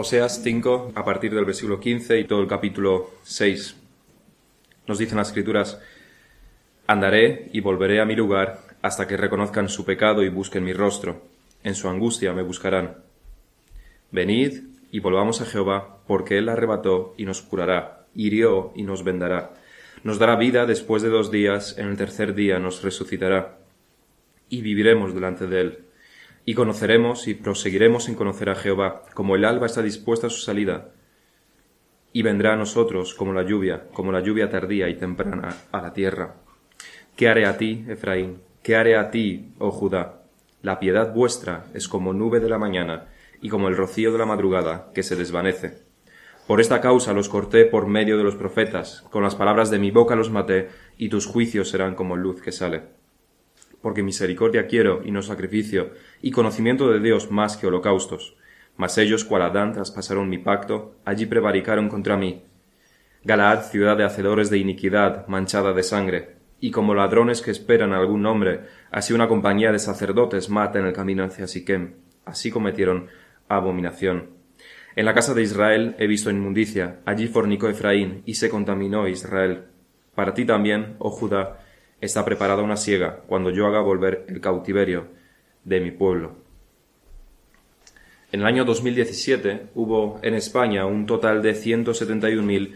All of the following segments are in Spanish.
Oseas 5, a partir del versículo 15 y todo el capítulo 6. Nos dicen las escrituras, Andaré y volveré a mi lugar hasta que reconozcan su pecado y busquen mi rostro. En su angustia me buscarán. Venid y volvamos a Jehová, porque Él arrebató y nos curará, hirió y nos vendará. Nos dará vida después de dos días, en el tercer día nos resucitará. Y viviremos delante de Él y conoceremos y proseguiremos en conocer a Jehová, como el alba está dispuesta a su salida, y vendrá a nosotros como la lluvia, como la lluvia tardía y temprana a la tierra. ¿Qué haré a ti, Efraín? ¿Qué haré a ti, oh Judá? La piedad vuestra es como nube de la mañana y como el rocío de la madrugada que se desvanece. Por esta causa los corté por medio de los profetas, con las palabras de mi boca los maté, y tus juicios serán como luz que sale porque misericordia quiero y no sacrificio, y conocimiento de Dios más que holocaustos. Mas ellos, cual Adán, traspasaron mi pacto, allí prevaricaron contra mí. Galaad, ciudad de hacedores de iniquidad, manchada de sangre, y como ladrones que esperan algún nombre, así una compañía de sacerdotes mata en el camino hacia Siquem. Así cometieron abominación. En la casa de Israel he visto inmundicia, allí fornicó Efraín, y se contaminó Israel. Para ti también, oh Judá, está preparada una siega cuando yo haga volver el cautiverio de mi pueblo. En el año 2017 hubo en España un total de 171.000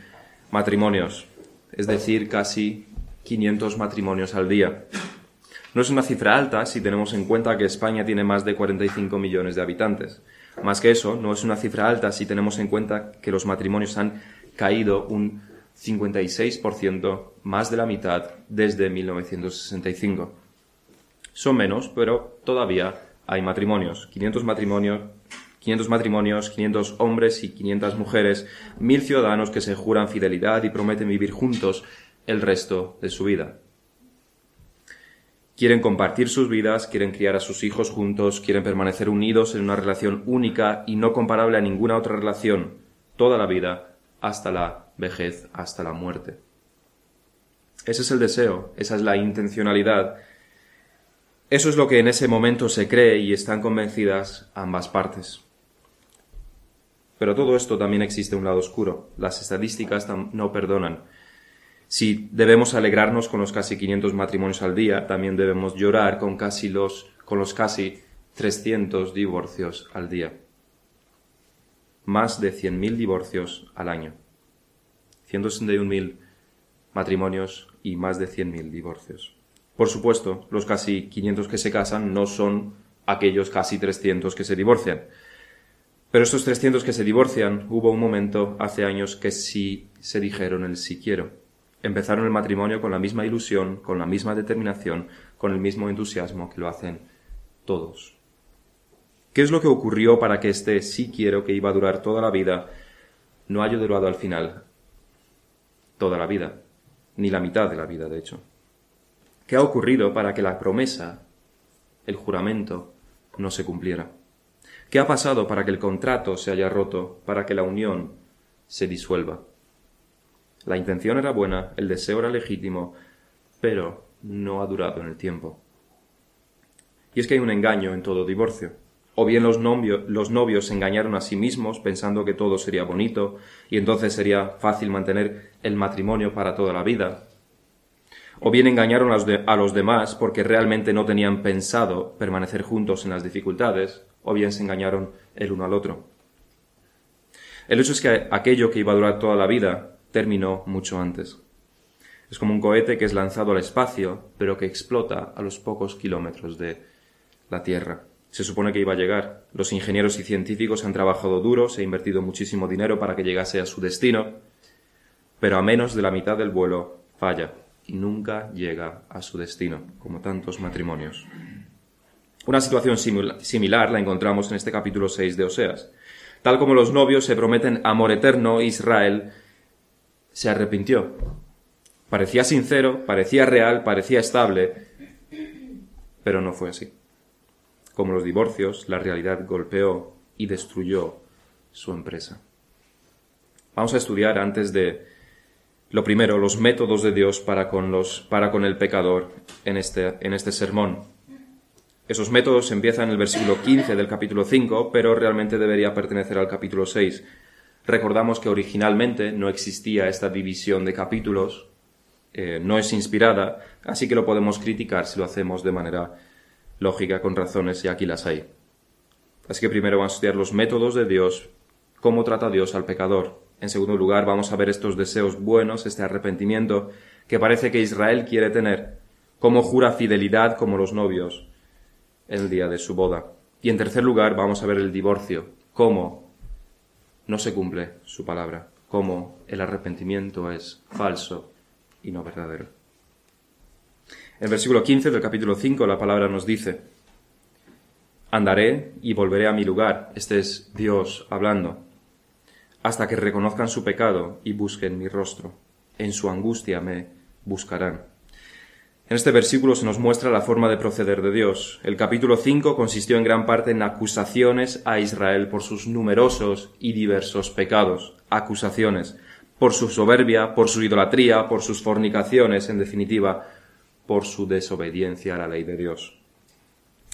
matrimonios, es decir, casi 500 matrimonios al día. No es una cifra alta si tenemos en cuenta que España tiene más de 45 millones de habitantes. Más que eso, no es una cifra alta si tenemos en cuenta que los matrimonios han caído un 56%, más de la mitad desde 1965. Son menos, pero todavía hay matrimonios. 500 matrimonios, 500 matrimonios, 500 hombres y 500 mujeres, mil ciudadanos que se juran fidelidad y prometen vivir juntos el resto de su vida. Quieren compartir sus vidas, quieren criar a sus hijos juntos, quieren permanecer unidos en una relación única y no comparable a ninguna otra relación toda la vida hasta la vejez hasta la muerte. Ese es el deseo, esa es la intencionalidad. Eso es lo que en ese momento se cree y están convencidas ambas partes. Pero todo esto también existe un lado oscuro. Las estadísticas no perdonan. Si debemos alegrarnos con los casi 500 matrimonios al día, también debemos llorar con, casi los, con los casi 300 divorcios al día. Más de 100.000 divorcios al año. 161.000 matrimonios y más de 100.000 divorcios. Por supuesto, los casi 500 que se casan no son aquellos casi 300 que se divorcian. Pero estos 300 que se divorcian, hubo un momento hace años que sí se dijeron el sí quiero. Empezaron el matrimonio con la misma ilusión, con la misma determinación, con el mismo entusiasmo que lo hacen todos. ¿Qué es lo que ocurrió para que este sí quiero que iba a durar toda la vida no haya durado al final toda la vida, ni la mitad de la vida, de hecho. ¿Qué ha ocurrido para que la promesa, el juramento, no se cumpliera? ¿Qué ha pasado para que el contrato se haya roto, para que la unión se disuelva? La intención era buena, el deseo era legítimo, pero no ha durado en el tiempo. Y es que hay un engaño en todo divorcio. O bien los, novios se engañaron a sí mismos pensando que todo sería bonito y entonces sería fácil mantener el matrimonio para toda la vida. O bien engañaron a los, a los demás porque realmente no tenían pensado permanecer juntos en las dificultades, o bien se engañaron el uno al otro. El hecho es que aquello que iba a durar toda la vida terminó mucho antes. Es como un cohete que es lanzado al espacio, pero que explota a los pocos kilómetros de la Tierra. Se supone que iba a llegar. Los ingenieros y científicos han trabajado duro, se ha invertido muchísimo dinero para que llegase a su destino, pero a menos de la mitad del vuelo falla y nunca llega a su destino, como tantos matrimonios. Una situación similar la encontramos en este capítulo 6 de Oseas. Tal como los novios se prometen amor eterno, Israel se arrepintió. Parecía sincero, parecía real, parecía estable, pero no fue así. Como los divorcios, la realidad golpeó y destruyó su empresa. Vamos a estudiar antes de lo primero, los métodos de Dios para con, los, para con el pecador en este, en este sermón. Esos métodos empiezan en el versículo 15 del capítulo 5, pero realmente debería pertenecer al capítulo 6. Recordamos que originalmente no existía esta división de capítulos, eh, no es inspirada, así que lo podemos criticar si lo hacemos de manera lógica, con razones, y aquí las hay. Así que primero vamos a estudiar los métodos de Dios, cómo trata Dios al pecador. En segundo lugar, vamos a ver estos deseos buenos, este arrepentimiento que parece que Israel quiere tener, cómo jura fidelidad como los novios el día de su boda. Y en tercer lugar, vamos a ver el divorcio, cómo no se cumple su palabra, cómo el arrepentimiento es falso y no verdadero. El versículo 15 del capítulo 5 la palabra nos dice, Andaré y volveré a mi lugar, este es Dios hablando, hasta que reconozcan su pecado y busquen mi rostro. En su angustia me buscarán. En este versículo se nos muestra la forma de proceder de Dios. El capítulo 5 consistió en gran parte en acusaciones a Israel por sus numerosos y diversos pecados. Acusaciones por su soberbia, por su idolatría, por sus fornicaciones, en definitiva, por su desobediencia a la ley de Dios.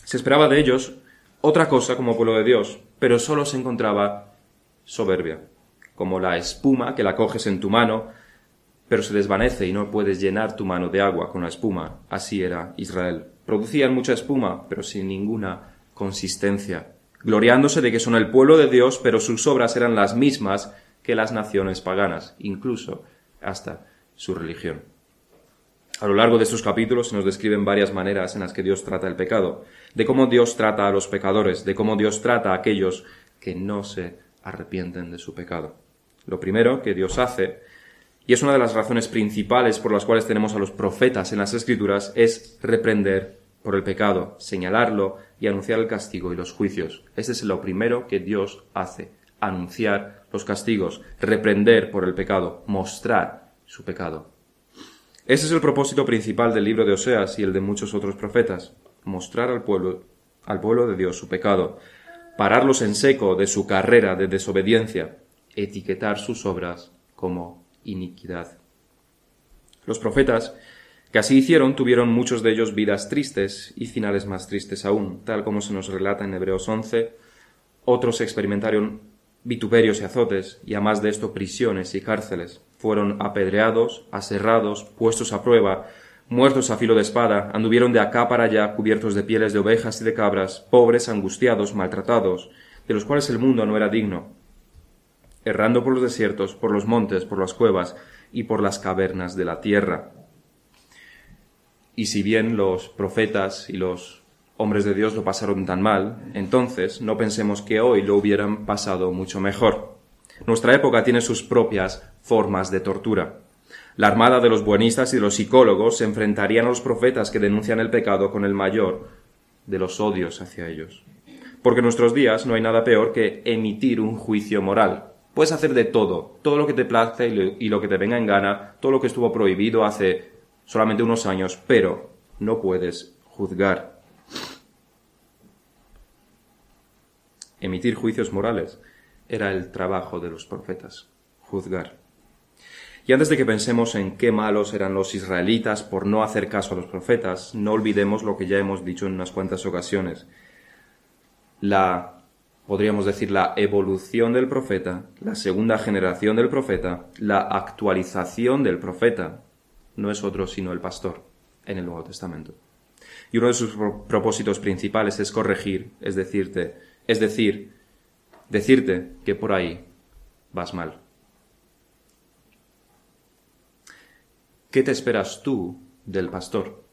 Se esperaba de ellos otra cosa como pueblo de Dios, pero solo se encontraba soberbia, como la espuma que la coges en tu mano, pero se desvanece y no puedes llenar tu mano de agua con la espuma. Así era Israel. Producían mucha espuma, pero sin ninguna consistencia, gloriándose de que son el pueblo de Dios, pero sus obras eran las mismas que las naciones paganas, incluso hasta su religión. A lo largo de estos capítulos se nos describen varias maneras en las que Dios trata el pecado, de cómo Dios trata a los pecadores, de cómo Dios trata a aquellos que no se arrepienten de su pecado. Lo primero que Dios hace, y es una de las razones principales por las cuales tenemos a los profetas en las Escrituras, es reprender por el pecado, señalarlo y anunciar el castigo y los juicios. Ese es lo primero que Dios hace, anunciar los castigos, reprender por el pecado, mostrar su pecado. Ese es el propósito principal del libro de Oseas y el de muchos otros profetas, mostrar al pueblo, al pueblo de Dios su pecado, pararlos en seco de su carrera de desobediencia, etiquetar sus obras como iniquidad. Los profetas que así hicieron tuvieron muchos de ellos vidas tristes y finales más tristes aún, tal como se nos relata en Hebreos 11. Otros experimentaron vituperios y azotes, y a más de esto prisiones y cárceles. Fueron apedreados, aserrados, puestos a prueba, muertos a filo de espada, anduvieron de acá para allá cubiertos de pieles de ovejas y de cabras, pobres, angustiados, maltratados, de los cuales el mundo no era digno, errando por los desiertos, por los montes, por las cuevas y por las cavernas de la tierra. Y si bien los profetas y los hombres de Dios lo pasaron tan mal, entonces no pensemos que hoy lo hubieran pasado mucho mejor. Nuestra época tiene sus propias formas de tortura. La armada de los buenistas y de los psicólogos se enfrentarían a los profetas que denuncian el pecado con el mayor de los odios hacia ellos. Porque en nuestros días no hay nada peor que emitir un juicio moral. Puedes hacer de todo, todo lo que te place y lo que te venga en gana, todo lo que estuvo prohibido hace solamente unos años, pero no puedes juzgar Emitir juicios morales era el trabajo de los profetas, juzgar. Y antes de que pensemos en qué malos eran los israelitas por no hacer caso a los profetas, no olvidemos lo que ya hemos dicho en unas cuantas ocasiones. La, podríamos decir, la evolución del profeta, la segunda generación del profeta, la actualización del profeta, no es otro sino el pastor en el Nuevo Testamento. Y uno de sus propósitos principales es corregir, es decirte, es decir, decirte que por ahí vas mal. ¿Qué te esperas tú del pastor?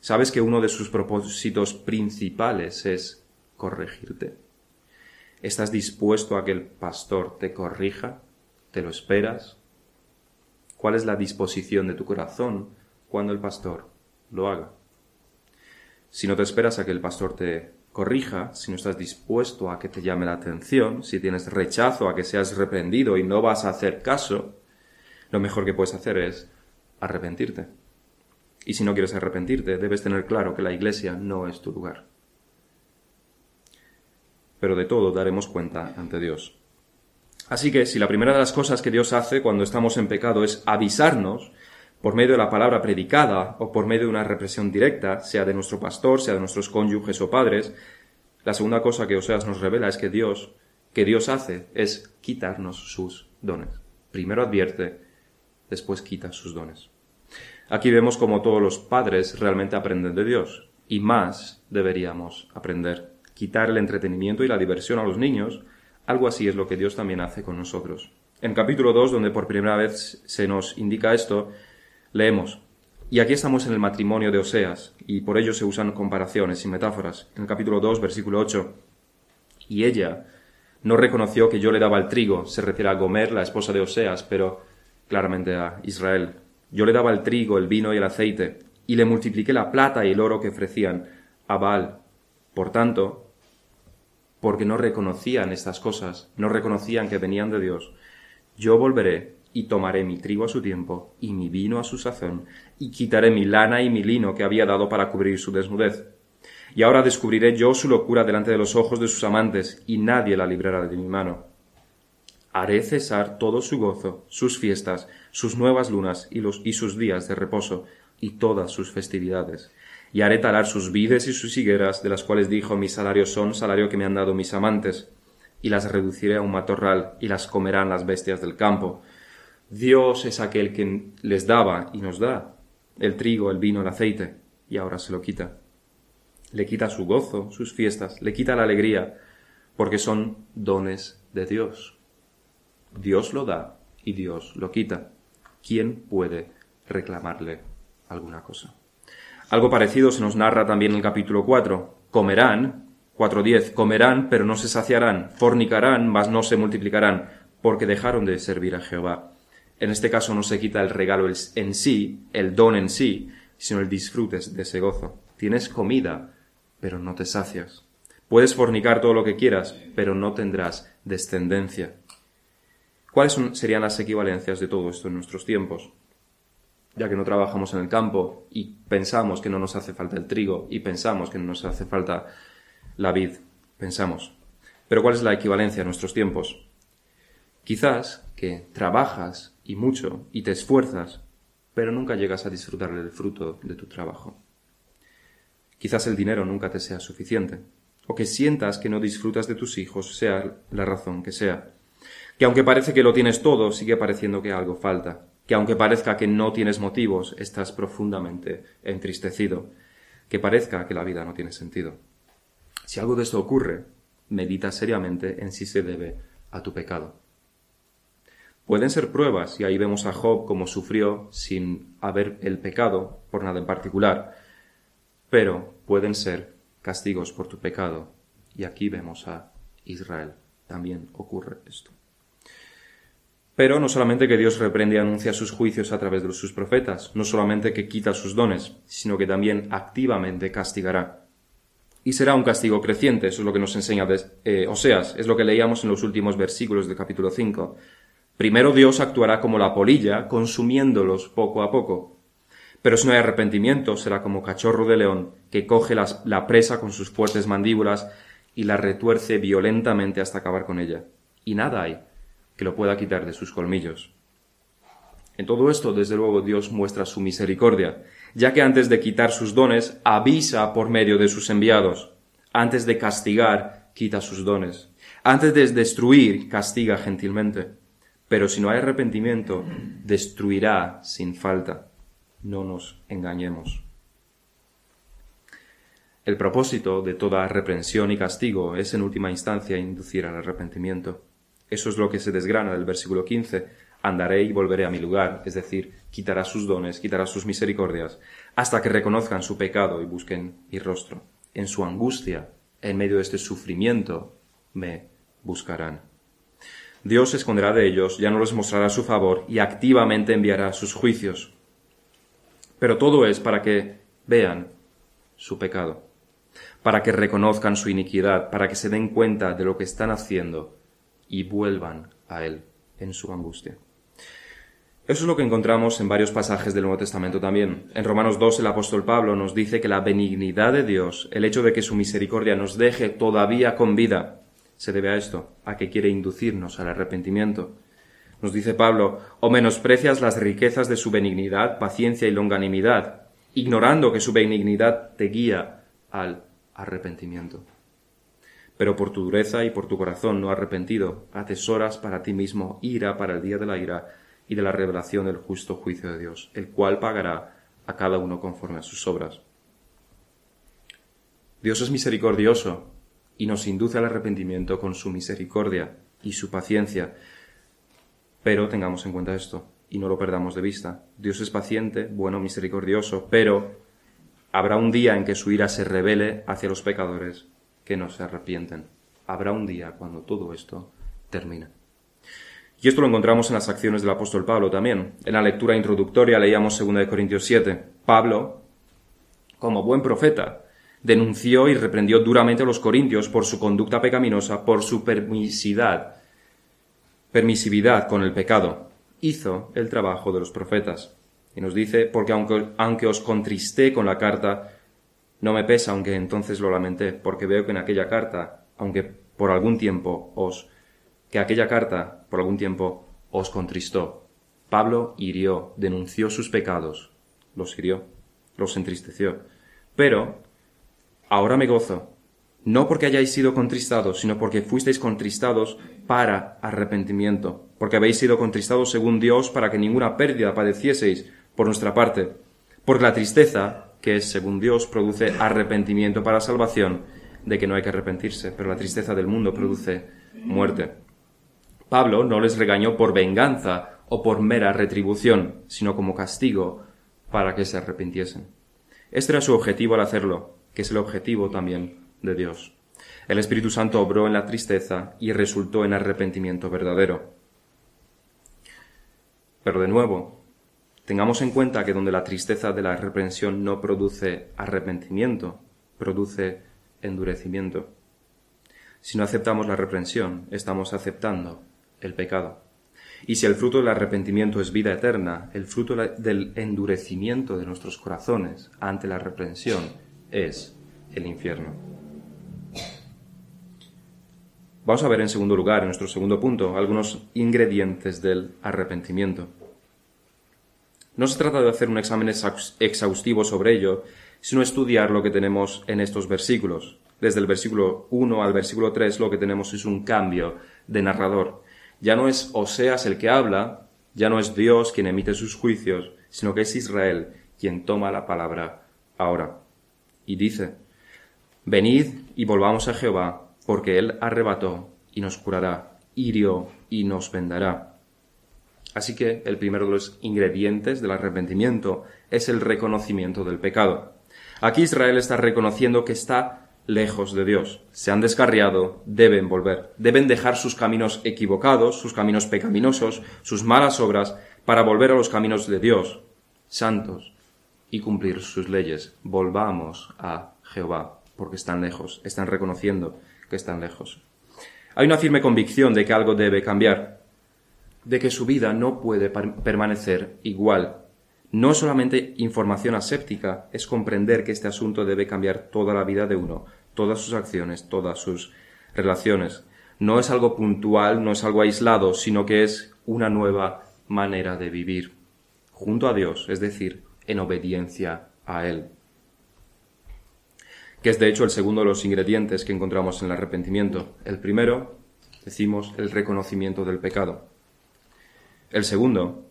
¿Sabes que uno de sus propósitos principales es corregirte? ¿Estás dispuesto a que el pastor te corrija? ¿Te lo esperas? ¿Cuál es la disposición de tu corazón cuando el pastor lo haga? Si no te esperas a que el pastor te corrija, si no estás dispuesto a que te llame la atención, si tienes rechazo a que seas reprendido y no vas a hacer caso, lo mejor que puedes hacer es arrepentirte. Y si no quieres arrepentirte, debes tener claro que la iglesia no es tu lugar. Pero de todo daremos cuenta ante Dios. Así que si la primera de las cosas que Dios hace cuando estamos en pecado es avisarnos, por medio de la palabra predicada o por medio de una represión directa, sea de nuestro pastor, sea de nuestros cónyuges o padres, la segunda cosa que Oseas nos revela es que Dios, que Dios hace, es quitarnos sus dones. Primero advierte, después quita sus dones. Aquí vemos como todos los padres realmente aprenden de Dios, y más deberíamos aprender. Quitar el entretenimiento y la diversión a los niños, algo así es lo que Dios también hace con nosotros. En capítulo 2, donde por primera vez se nos indica esto, leemos, y aquí estamos en el matrimonio de Oseas, y por ello se usan comparaciones y metáforas. En el capítulo 2, versículo 8, y ella no reconoció que yo le daba el trigo, se refiere a Gomer, la esposa de Oseas, pero claramente a Israel. Yo le daba el trigo, el vino y el aceite, y le multipliqué la plata y el oro que ofrecían a Baal. Por tanto, porque no reconocían estas cosas, no reconocían que venían de Dios, yo volveré y tomaré mi trigo a su tiempo y mi vino a su sazón, y quitaré mi lana y mi lino que había dado para cubrir su desnudez. Y ahora descubriré yo su locura delante de los ojos de sus amantes, y nadie la librará de mi mano. Haré cesar todo su gozo, sus fiestas, sus nuevas lunas y, sus días de reposo, y todas sus festividades. Y haré talar sus vides y sus higueras, de las cuales dijo mi salario son salario que me han dado mis amantes, y las reduciré a un matorral, y las comerán las bestias del campo. Dios es aquel que les daba y nos da el trigo, el vino, el aceite, y ahora se lo quita. Le quita su gozo, sus fiestas, le quita la alegría, porque son dones de Dios. Dios lo da y Dios lo quita. ¿Quién puede reclamarle alguna cosa. Algo parecido se nos narra también en el capítulo 4. Comerán, 4.10, comerán, pero no se saciarán, fornicarán, mas no se multiplicarán, porque dejaron de servir a Jehová. En este caso no se quita el regalo en sí, el don en sí, sino el disfrute de ese gozo. Tienes comida, pero no te sacias. Puedes fornicar todo lo que quieras, pero no tendrás descendencia. ¿Cuáles serían las equivalencias de todo esto en nuestros tiempos? ya que no trabajamos en el campo y pensamos que no nos hace falta el trigo y pensamos que no nos hace falta la vid, pensamos. Pero ¿cuál es la equivalencia en nuestros tiempos? Quizás que trabajas y mucho y te esfuerzas, pero nunca llegas a disfrutar del fruto de tu trabajo. Quizás el dinero nunca te sea suficiente, o que sientas que no disfrutas de tus hijos, sea la razón que sea. Que aunque parece que lo tienes todo, sigue pareciendo que algo falta que aunque parezca que no tienes motivos, estás profundamente entristecido, que parezca que la vida no tiene sentido. Si algo de esto ocurre, medita seriamente en si se debe a tu pecado. Pueden ser pruebas, y ahí vemos a Job como sufrió sin haber el pecado por nada en particular, pero pueden ser castigos por tu pecado, y aquí vemos a Israel. También ocurre esto. Pero no solamente que Dios reprende y anuncia sus juicios a través de sus profetas, no solamente que quita sus dones, sino que también activamente castigará. Y será un castigo creciente, eso es lo que nos enseña eh, Oseas, es lo que leíamos en los últimos versículos del capítulo 5. Primero Dios actuará como la polilla, consumiéndolos poco a poco. Pero si no hay arrepentimiento, será como cachorro de león, que coge la presa con sus fuertes mandíbulas y la retuerce violentamente hasta acabar con ella. Y nada hay que lo pueda quitar de sus colmillos. En todo esto, desde luego, Dios muestra su misericordia, ya que antes de quitar sus dones, avisa por medio de sus enviados. Antes de castigar, quita sus dones. Antes de destruir, castiga gentilmente. Pero si no hay arrepentimiento, destruirá sin falta. No nos engañemos. El propósito de toda reprensión y castigo es en última instancia inducir al arrepentimiento. Eso es lo que se desgrana del versículo 15. Andaré y volveré a mi lugar, es decir, quitará sus dones, quitará sus misericordias, hasta que reconozcan su pecado y busquen mi rostro. En su angustia, en medio de este sufrimiento, me buscarán. Dios se esconderá de ellos, ya no les mostrará su favor y activamente enviará sus juicios. Pero todo es para que vean su pecado, para que reconozcan su iniquidad, para que se den cuenta de lo que están haciendo y vuelvan a Él en su angustia. Eso es lo que encontramos en varios pasajes del Nuevo Testamento también. En Romanos 2 el apóstol Pablo nos dice que la benignidad de Dios, el hecho de que su misericordia nos deje todavía con vida, se debe a esto, a que quiere inducirnos al arrepentimiento. Nos dice Pablo, o menosprecias las riquezas de su benignidad, paciencia y longanimidad, ignorando que su benignidad te guía al arrepentimiento. Pero por tu dureza y por tu corazón no arrepentido, atesoras para ti mismo ira para el día de la ira y de la revelación del justo juicio de Dios, el cual pagará a cada uno conforme a sus obras. Dios es misericordioso y nos induce al arrepentimiento con su misericordia y su paciencia. Pero tengamos en cuenta esto y no lo perdamos de vista. Dios es paciente, bueno, misericordioso, pero habrá un día en que su ira se revele hacia los pecadores que no se arrepienten. Habrá un día cuando todo esto termine. Y esto lo encontramos en las acciones del apóstol Pablo también. En la lectura introductoria leíamos 2 Corintios 7. Pablo, como buen profeta, denunció y reprendió duramente a los corintios por su conducta pecaminosa, por su permisividad, permisividad con el pecado. Hizo el trabajo de los profetas. Y nos dice, porque aunque, aunque os contristé con la carta, no me pesa, aunque entonces lo lamenté, porque veo que en aquella carta, aunque por algún tiempo os, que aquella carta por algún tiempo os contristó. Pablo hirió, denunció sus pecados, los hirió, los entristeció. Pero ahora me gozo, no porque hayáis sido contristados, sino porque fuisteis contristados para arrepentimiento, porque habéis sido contristados según Dios para que ninguna pérdida padecieseis por nuestra parte, porque la tristeza, que es según Dios, produce arrepentimiento para salvación, de que no hay que arrepentirse, pero la tristeza del mundo produce muerte. Pablo no les regañó por venganza o por mera retribución, sino como castigo para que se arrepintiesen. Este era su objetivo al hacerlo, que es el objetivo también de Dios. El Espíritu Santo obró en la tristeza y resultó en arrepentimiento verdadero. Pero de nuevo, tengamos en cuenta que donde la tristeza de la reprensión no produce arrepentimiento, produce endurecimiento. Si no aceptamos la reprensión, estamos aceptando el pecado. Y si el fruto del arrepentimiento es vida eterna, el fruto del endurecimiento de nuestros corazones ante la reprensión es el infierno. Vamos a ver en segundo lugar, en nuestro segundo punto, algunos ingredientes del arrepentimiento. No se trata de hacer un examen exhaustivo sobre ello, sino estudiar lo que tenemos en estos versículos. Desde el versículo 1 al versículo 3 lo que tenemos es un cambio de narrador. Ya no es Oseas el que habla, ya no es Dios quien emite sus juicios, sino que es Israel quien toma la palabra ahora. Y dice, Venid y volvamos a Jehová, porque Él arrebató y nos curará, hirió y nos vendará. Así que el primero de los ingredientes del arrepentimiento es el reconocimiento del pecado. Aquí Israel está reconociendo que está lejos de Dios. Se han descarriado, deben volver. Deben dejar sus caminos equivocados, sus caminos pecaminosos, sus malas obras, para volver a los caminos de Dios, santos, y cumplir sus leyes. Volvamos a Jehová, porque están lejos, están reconociendo que están lejos. Hay una firme convicción de que algo debe cambiar, de que su vida no puede permanecer igual. No solamente información aséptica, es comprender que este asunto debe cambiar toda la vida de uno, todas sus acciones, todas sus relaciones. No es algo puntual, no es algo aislado, sino que es una nueva manera de vivir, junto a Dios, es decir, en obediencia a Él. Que es de hecho el segundo de los ingredientes que encontramos en el arrepentimiento. El primero, decimos, el reconocimiento del pecado. El segundo,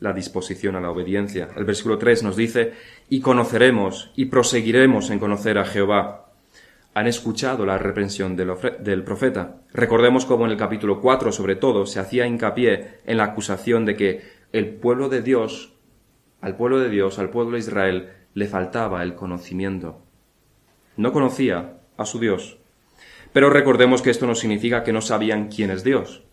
la disposición a la obediencia. El versículo 3 nos dice, y conoceremos y proseguiremos en conocer a Jehová han escuchado la reprensión del profeta. Recordemos cómo en el capítulo 4, sobre todo, se hacía hincapié en la acusación de que el pueblo de Dios, al pueblo de Dios, al pueblo de Israel, le faltaba el conocimiento. No conocía a su Dios. Pero recordemos que esto no significa que no sabían quién es Dios,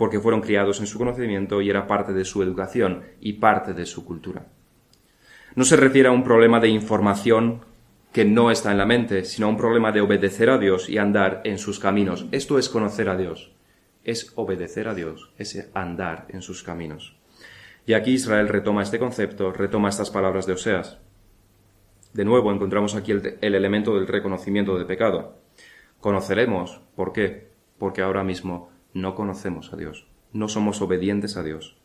porque fueron criados en su conocimiento y era parte de su educación y parte de su cultura. No se refiere a un problema de información que no está en la mente, sino un problema de obedecer a Dios y andar en sus caminos. Esto es conocer a Dios, es obedecer a Dios, es andar en sus caminos. Y aquí Israel retoma este concepto, retoma estas palabras de Oseas. De nuevo encontramos aquí el, el elemento del reconocimiento de pecado. Conoceremos, ¿por qué? Porque ahora mismo no conocemos a Dios. no somos obedientes a Dios.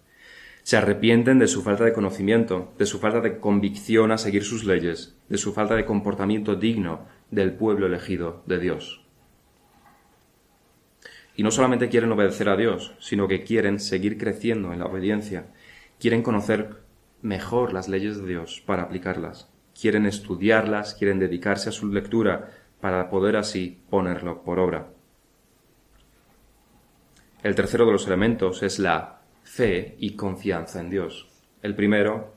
Se arrepienten de su falta de conocimiento, de su falta de convicción a seguir sus leyes, de su falta de comportamiento digno del pueblo elegido de Dios. Y no solamente quieren obedecer a Dios, sino que quieren seguir creciendo en la obediencia, quieren conocer mejor las leyes de Dios para aplicarlas, quieren estudiarlas, quieren dedicarse a su lectura para poder así ponerlo por obra. El tercero de los elementos es la fe y confianza en Dios. El primero,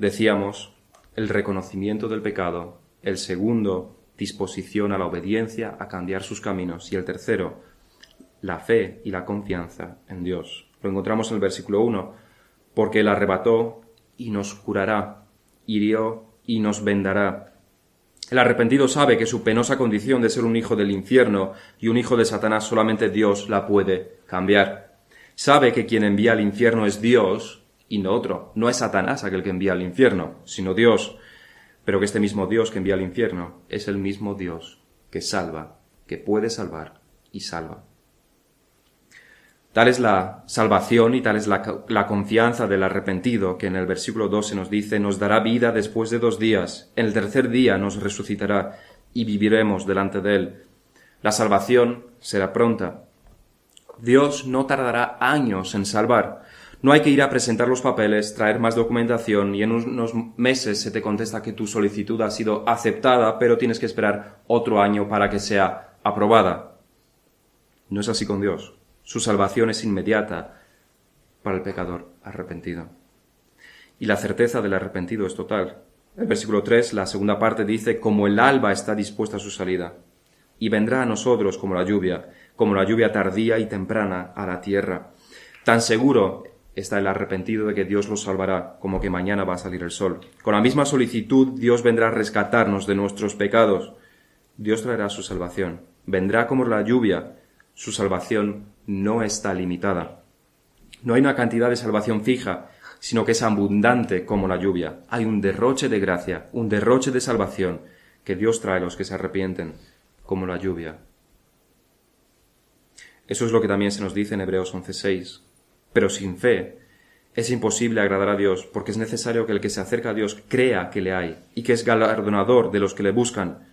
decíamos, el reconocimiento del pecado. El segundo, disposición a la obediencia, a cambiar sus caminos. Y el tercero, la fe y la confianza en Dios. Lo encontramos en el versículo 1, porque Él arrebató y nos curará, hirió y nos vendará, el arrepentido sabe que su penosa condición de ser un hijo del infierno y un hijo de Satanás solamente Dios la puede cambiar. Sabe que quien envía al infierno es Dios y no otro. No es Satanás aquel que envía al infierno, sino Dios. Pero que este mismo Dios que envía al infierno es el mismo Dios que salva, que puede salvar y salva. Tal es la salvación y tal es la, confianza del arrepentido, que en el versículo 2 se nos dice, nos dará vida después de dos días, en el tercer día nos resucitará y viviremos delante de él. La salvación será pronta. Dios no tardará años en salvar. No hay que ir a presentar los papeles, traer más documentación y en unos meses se te contesta que tu solicitud ha sido aceptada, pero tienes que esperar otro año para que sea aprobada. No es así con Dios. Su salvación es inmediata para el pecador arrepentido. Y la certeza del arrepentido es total. El versículo 3, la segunda parte dice, como el alba está dispuesta a su salida, y vendrá a nosotros como la lluvia, como la lluvia tardía y temprana a la tierra. Tan seguro está el arrepentido de que Dios lo salvará, como que mañana va a salir el sol. Con la misma solicitud Dios vendrá a rescatarnos de nuestros pecados. Dios traerá su salvación. Vendrá como la lluvia. Su salvación no está limitada. No hay una cantidad de salvación fija, sino que es abundante como la lluvia. Hay un derroche de gracia, un derroche de salvación que Dios trae a los que se arrepienten, como la lluvia. Eso es lo que también se nos dice en Hebreos 11:6. Pero sin fe es imposible agradar a Dios, porque es necesario que el que se acerca a Dios crea que le hay y que es galardonador de los que le buscan.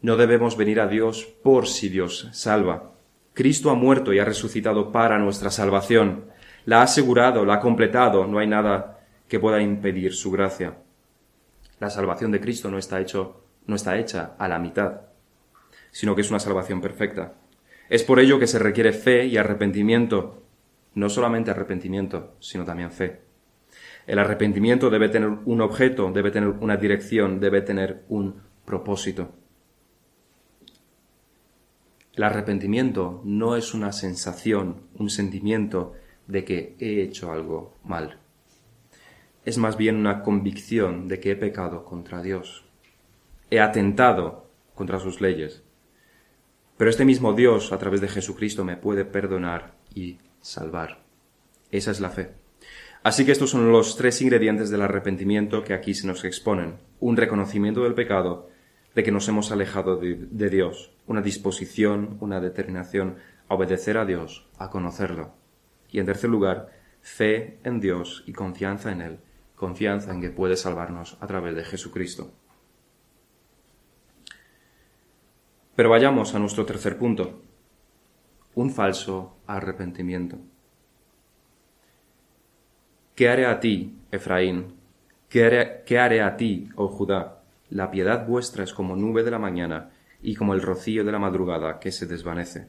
No debemos venir a Dios por si Dios salva, Cristo ha muerto y ha resucitado para nuestra salvación. La ha asegurado, la ha completado, no hay nada que pueda impedir su gracia. La salvación de Cristo no está, hecho, no está hecha a la mitad, sino que es una salvación perfecta. Es por ello que se requiere fe y arrepentimiento, no solamente arrepentimiento, sino también fe. El arrepentimiento debe tener un objeto, debe tener una dirección, debe tener un propósito. El arrepentimiento no es una sensación, un sentimiento de que he hecho algo mal. Es más bien una convicción de que he pecado contra Dios. He atentado contra sus leyes. Pero este mismo Dios, a través de Jesucristo, me puede perdonar y salvar. Esa es la fe. Así que estos son los tres ingredientes del arrepentimiento que aquí se nos exponen. Un reconocimiento del pecado, de que nos hemos alejado de, Dios, una disposición, una determinación a obedecer a Dios, a conocerlo. Y en tercer lugar, fe en Dios y confianza en Él, confianza en que puede salvarnos a través de Jesucristo. Pero vayamos a nuestro tercer punto, un falso arrepentimiento. ¿Qué haré a ti, Efraín? ¿Qué haré, a ti, oh Judá? La piedad vuestra es como nube de la mañana y como el rocío de la madrugada que se desvanece.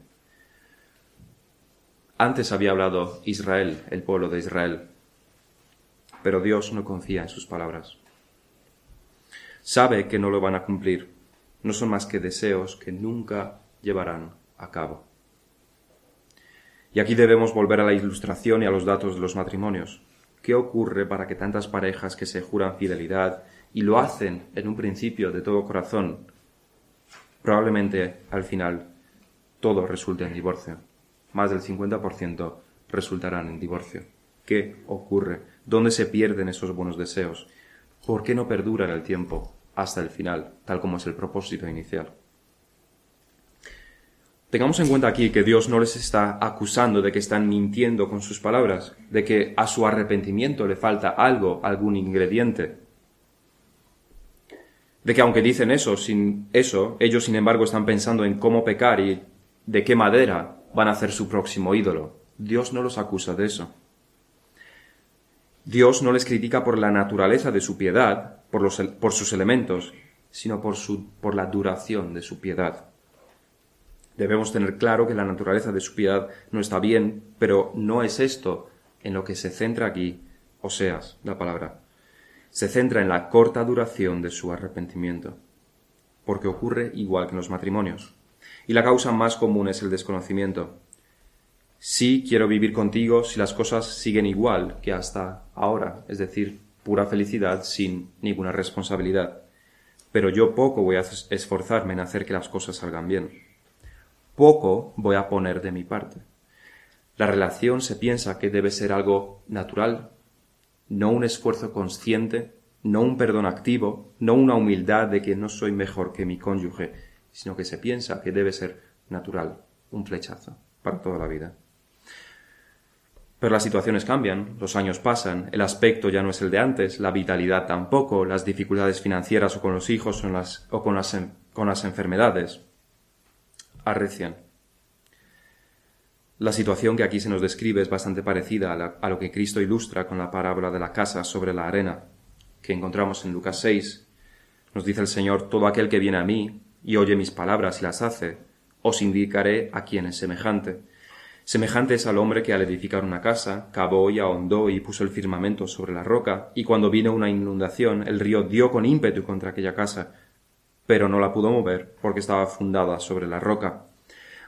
Antes había hablado Israel, el pueblo de Israel, pero Dios no confía en sus palabras. Sabe que no lo van a cumplir, no son más que deseos que nunca llevarán a cabo. Y aquí debemos volver a la ilustración y a los datos de los matrimonios. ¿Qué ocurre para que tantas parejas que se juran fidelidad y lo hacen en un principio de todo corazón, probablemente al final todo resulte en divorcio. Más del 50% resultarán en divorcio. ¿Qué ocurre? ¿Dónde se pierden esos buenos deseos? ¿Por qué no perduran el tiempo hasta el final, tal como es el propósito inicial? Tengamos en cuenta aquí que Dios no les está acusando de que están mintiendo con sus palabras, de que a su arrepentimiento le falta algo, algún ingrediente. De que aunque dicen eso, sin eso, ellos sin embargo están pensando en cómo pecar y de qué madera van a hacer su próximo ídolo. Dios no los acusa de eso. Dios no les critica por la naturaleza de su piedad, por, sus elementos, sino por, su, por la duración de su piedad. Debemos tener claro que la naturaleza de su piedad no está bien, pero no es esto en lo que se centra aquí, Oseas, la palabra. Se centra en la corta duración de su arrepentimiento, porque ocurre igual que en los matrimonios. Y la causa más común es el desconocimiento. Sí quiero vivir contigo si las cosas siguen igual que hasta ahora, es decir, pura felicidad sin ninguna responsabilidad. Pero yo poco voy a esforzarme en hacer que las cosas salgan bien poco voy a poner de mi parte. La relación se piensa que debe ser algo natural, no un esfuerzo consciente, no un perdón activo, no una humildad de que no soy mejor que mi cónyuge, sino que se piensa que debe ser natural, un flechazo para toda la vida. Pero las situaciones cambian, los años pasan, el aspecto ya no es el de antes, la vitalidad tampoco, las dificultades financieras o con los hijos o, las, o con, las, con las enfermedades arrecian. La situación que aquí se nos describe es bastante parecida a, lo que Cristo ilustra con la parábola de la casa sobre la arena, que encontramos en Lucas 6. Nos dice el Señor, todo aquel que viene a mí y oye mis palabras y las hace, os indicaré a quién es semejante. Semejante es al hombre que al edificar una casa, cavó y ahondó y puso el firmamento sobre la roca, y cuando vino una inundación, el río dio con ímpetu contra aquella casa, pero no la pudo mover porque estaba fundada sobre la roca.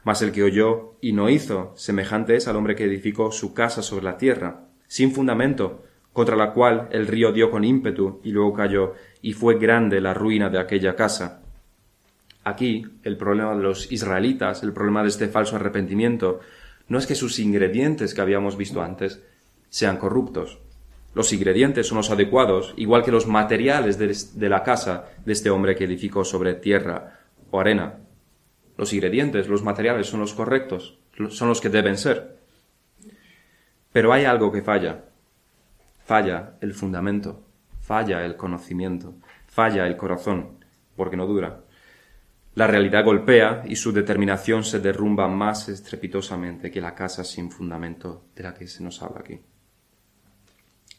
Mas el que oyó y no hizo, semejante es al hombre que edificó su casa sobre la tierra, sin fundamento, contra la cual el río dio con ímpetu y luego cayó, y fue grande la ruina de aquella casa. Aquí el problema de los israelitas, el problema de este falso arrepentimiento, no es que sus ingredientes que habíamos visto antes sean corruptos, los ingredientes son los adecuados, igual que los materiales de, la casa de este hombre que edificó sobre tierra o arena. Los ingredientes, los materiales son los correctos, son los que deben ser. Pero hay algo que falla. Falla el fundamento, falla el conocimiento, falla el corazón, porque no dura. La realidad golpea y su determinación se derrumba más estrepitosamente que la casa sin fundamento de la que se nos habla aquí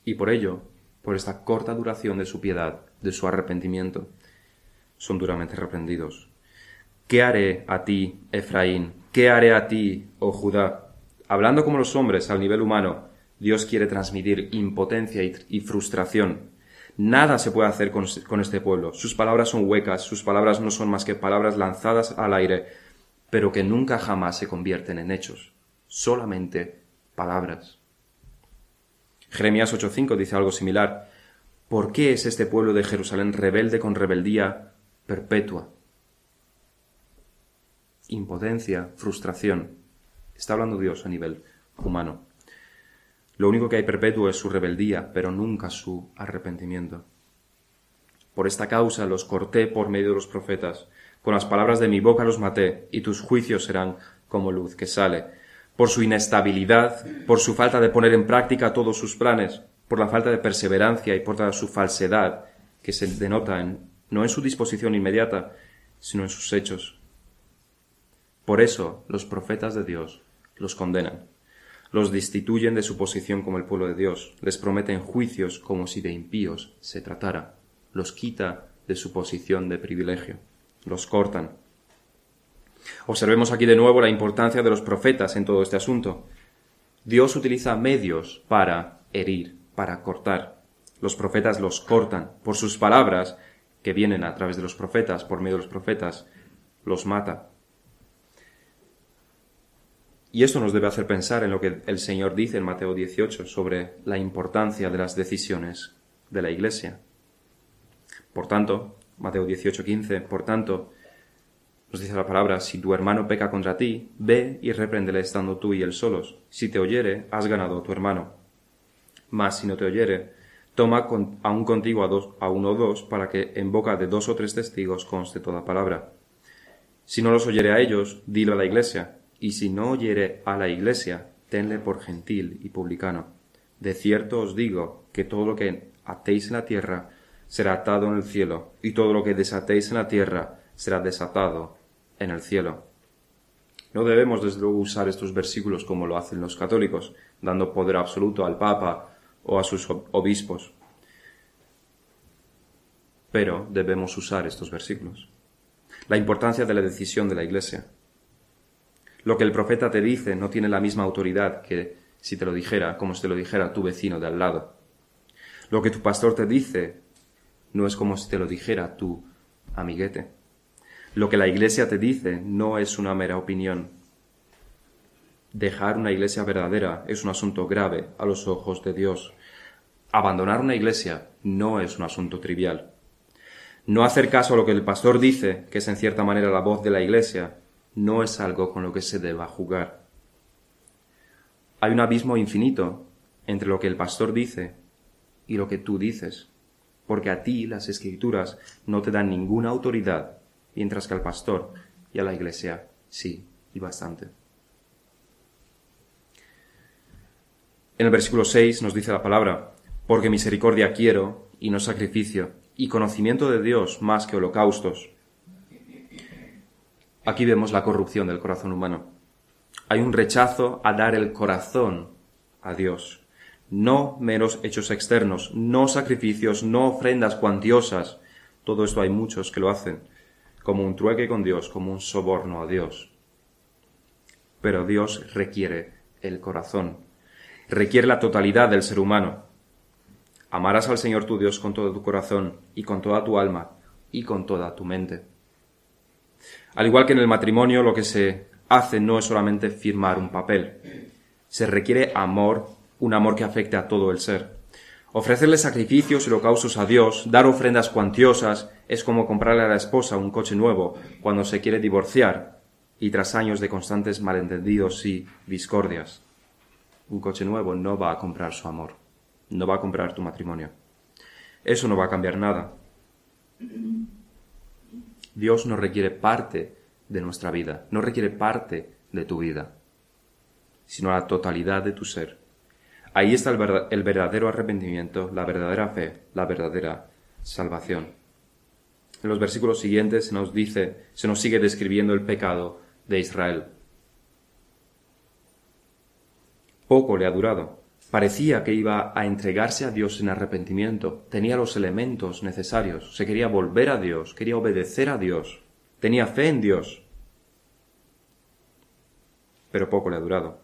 y por ello, por esta corta duración de su piedad, de su arrepentimiento, son duramente reprendidos. ¿Qué haré a ti, Efraín? ¿Qué haré a ti, oh Judá? Hablando como los hombres al nivel humano, Dios quiere transmitir impotencia y, frustración. Nada se puede hacer con, este pueblo. Sus palabras son huecas, sus palabras no son más que palabras lanzadas al aire, pero que nunca jamás se convierten en hechos. Solamente palabras. Jeremías 8:5 dice algo similar. ¿Por qué es este pueblo de Jerusalén rebelde con rebeldía perpetua? Impotencia, frustración. Está hablando Dios a nivel humano. Lo único que hay perpetuo es su rebeldía, pero nunca su arrepentimiento. Por esta causa los corté por medio de los profetas, con las palabras de mi boca los maté, y tus juicios serán como luz que sale por su inestabilidad, por su falta de poner en práctica todos sus planes, por la falta de perseverancia y por toda su falsedad, que se denota en, no en su disposición inmediata, sino en sus hechos. Por eso los profetas de Dios los condenan, los destituyen de su posición como el pueblo de Dios, les prometen juicios como si de impíos se tratara, los quita de su posición de privilegio, los cortan, Observemos aquí de nuevo la importancia de los profetas en todo este asunto. Dios utiliza medios para herir, para cortar. Los profetas los cortan por sus palabras, que vienen a través de los profetas, por medio de los profetas, los mata. Y esto nos debe hacer pensar en lo que el Señor dice en Mateo 18 sobre la importancia de las decisiones de la Iglesia. Por tanto, Mateo 18:15, por tanto, nos dice la palabra, si tu hermano peca contra ti, ve y repréndele estando tú y él solos. Si te oyere, has ganado a tu hermano. Mas si no te oyere, toma aún contigo a, a uno o dos, para que en boca de dos o tres testigos conste toda palabra. Si no los oyere a ellos, dilo a la iglesia, y si no oyere a la iglesia, tenle por gentil y publicano. De cierto os digo que todo lo que atéis en la tierra será atado en el cielo, y todo lo que desatéis en la tierra será desatado en el cielo. No debemos desde luego usar estos versículos como lo hacen los católicos, dando poder absoluto al Papa o a sus obispos. Pero debemos usar estos versículos. La importancia de la decisión de la Iglesia. Lo que el profeta te dice no tiene la misma autoridad que si te lo dijera, como si te lo dijera tu vecino de al lado. Lo que tu pastor te dice no es como si te lo dijera tu amiguete. Lo que la Iglesia te dice no es una mera opinión. Dejar una iglesia verdadera es un asunto grave a los ojos de Dios. Abandonar una iglesia no es un asunto trivial. No hacer caso a lo que el pastor dice, que es en cierta manera la voz de la iglesia, no es algo con lo que se deba jugar. Hay un abismo infinito entre lo que el pastor dice y lo que tú dices, porque a ti las escrituras no te dan ninguna autoridad, mientras que al pastor y a la iglesia sí, y bastante. En el versículo 6 nos dice la palabra, porque misericordia quiero y no sacrificio, y conocimiento de Dios más que holocaustos. Aquí vemos la corrupción del corazón humano. Hay un rechazo a dar el corazón a Dios. No meros hechos externos, no sacrificios, no ofrendas cuantiosas. Todo esto hay muchos que lo hacen, como un trueque con Dios, como un soborno a Dios. Pero Dios requiere el corazón, requiere la totalidad del ser humano. Amarás al Señor tu Dios con todo tu corazón y con toda tu alma y con toda tu mente. Al igual que en el matrimonio, lo que se hace no es solamente firmar un papel. Se requiere amor, un amor que afecte a todo el ser. Ofrecerle sacrificios y holocaustos a Dios, dar ofrendas cuantiosas, es como comprarle a la esposa un coche nuevo cuando se quiere divorciar y tras años de constantes malentendidos y discordias. Un coche nuevo no va a comprar su amor no va a comprar tu matrimonio. Eso no va a cambiar nada. Dios no requiere parte de nuestra vida, no requiere parte de tu vida, sino la totalidad de tu ser. Ahí está el, verdadero arrepentimiento, la verdadera fe, la verdadera salvación. En los versículos siguientes se nos dice, se nos sigue describiendo el pecado de Israel. Poco le ha durado. Parecía que iba a entregarse a Dios en arrepentimiento, tenía los elementos necesarios, se quería volver a Dios, quería obedecer a Dios, tenía fe en Dios. Pero poco le ha durado.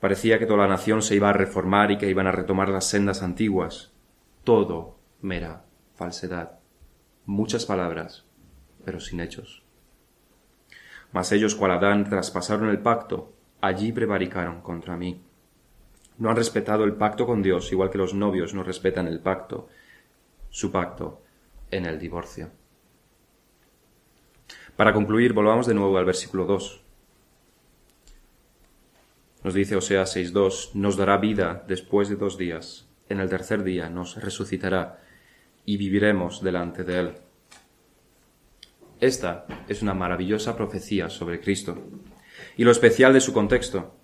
Parecía que toda la nación se iba a reformar y que iban a retomar las sendas antiguas. Todo mera falsedad. Muchas palabras, pero sin hechos. Mas ellos, cual Adán, traspasaron el pacto, allí prevaricaron contra mí. No han respetado el pacto con Dios, igual que los novios no respetan el pacto, su pacto, en el divorcio. Para concluir, volvamos de nuevo al versículo 2. Nos dice Oseas 6.2, nos dará vida después de dos días, en el tercer día nos resucitará y viviremos delante de él. Esta es una maravillosa profecía sobre Cristo. Y lo especial de su contexto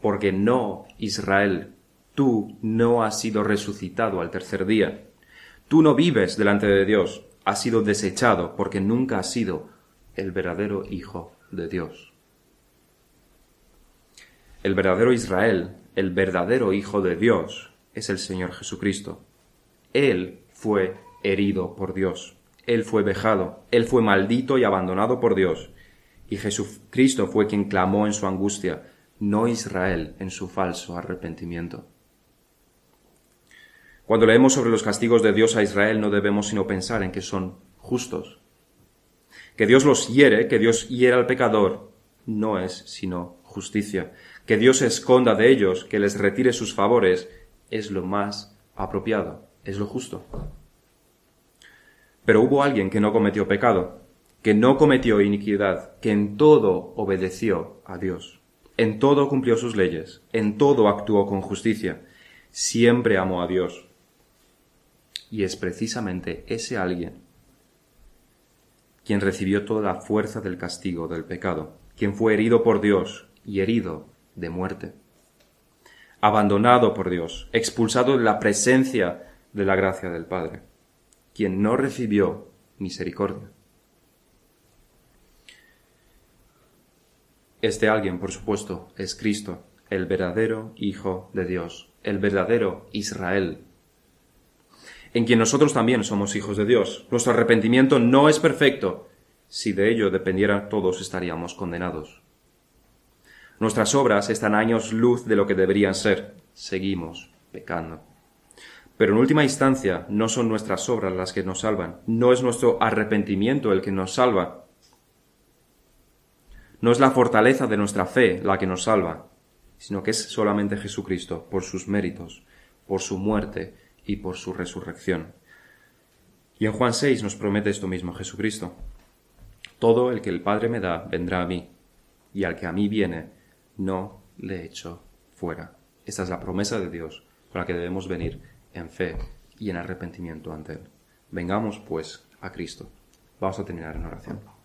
porque no, Israel, tú no has sido resucitado al tercer día. Tú no vives delante de Dios, has sido desechado porque nunca has sido el verdadero Hijo de Dios. El verdadero Israel, el verdadero Hijo de Dios, es el Señor Jesucristo. Él fue herido por Dios, Él fue vejado, Él fue maldito y abandonado por Dios, y Jesucristo fue quien clamó en su angustia, no Israel en su falso arrepentimiento. Cuando leemos sobre los castigos de Dios a Israel no debemos sino pensar en que son justos. Que Dios los hiere, que Dios hiera al pecador, no es sino justicia. Que Dios se esconda de ellos, que les retire sus favores, es lo más apropiado, es lo justo. Pero hubo alguien que no cometió pecado, que no cometió iniquidad, que en todo obedeció a Dios. En todo cumplió sus leyes, en todo actuó con justicia, siempre amó a Dios. Y es precisamente ese alguien quien recibió toda la fuerza del castigo del pecado, quien fue herido por Dios y herido de muerte, abandonado por Dios, expulsado de la presencia de la gracia del Padre, quien no recibió misericordia. Este alguien, por supuesto, es Cristo, el verdadero Hijo de Dios, el verdadero Israel, en quien nosotros también somos hijos de Dios. Nuestro arrepentimiento no es perfecto. Si de ello dependiera, todos estaríamos condenados. Nuestras obras están años luz de lo que deberían ser. Seguimos pecando. Pero en última instancia no son nuestras obras las que nos salvan, no es nuestro arrepentimiento el que nos salva, no es la fortaleza de nuestra fe la que nos salva, sino que es solamente Jesucristo, por sus méritos, por su muerte y por su resurrección. Y en Juan 6 nos promete esto mismo Jesucristo. Todo el que el Padre me da vendrá a mí, y al que a mí viene, no le echo fuera. Esta es la promesa de Dios con la que debemos venir en fe y en arrepentimiento ante Él. Vengamos, pues, a Cristo. Vamos a terminar en oración.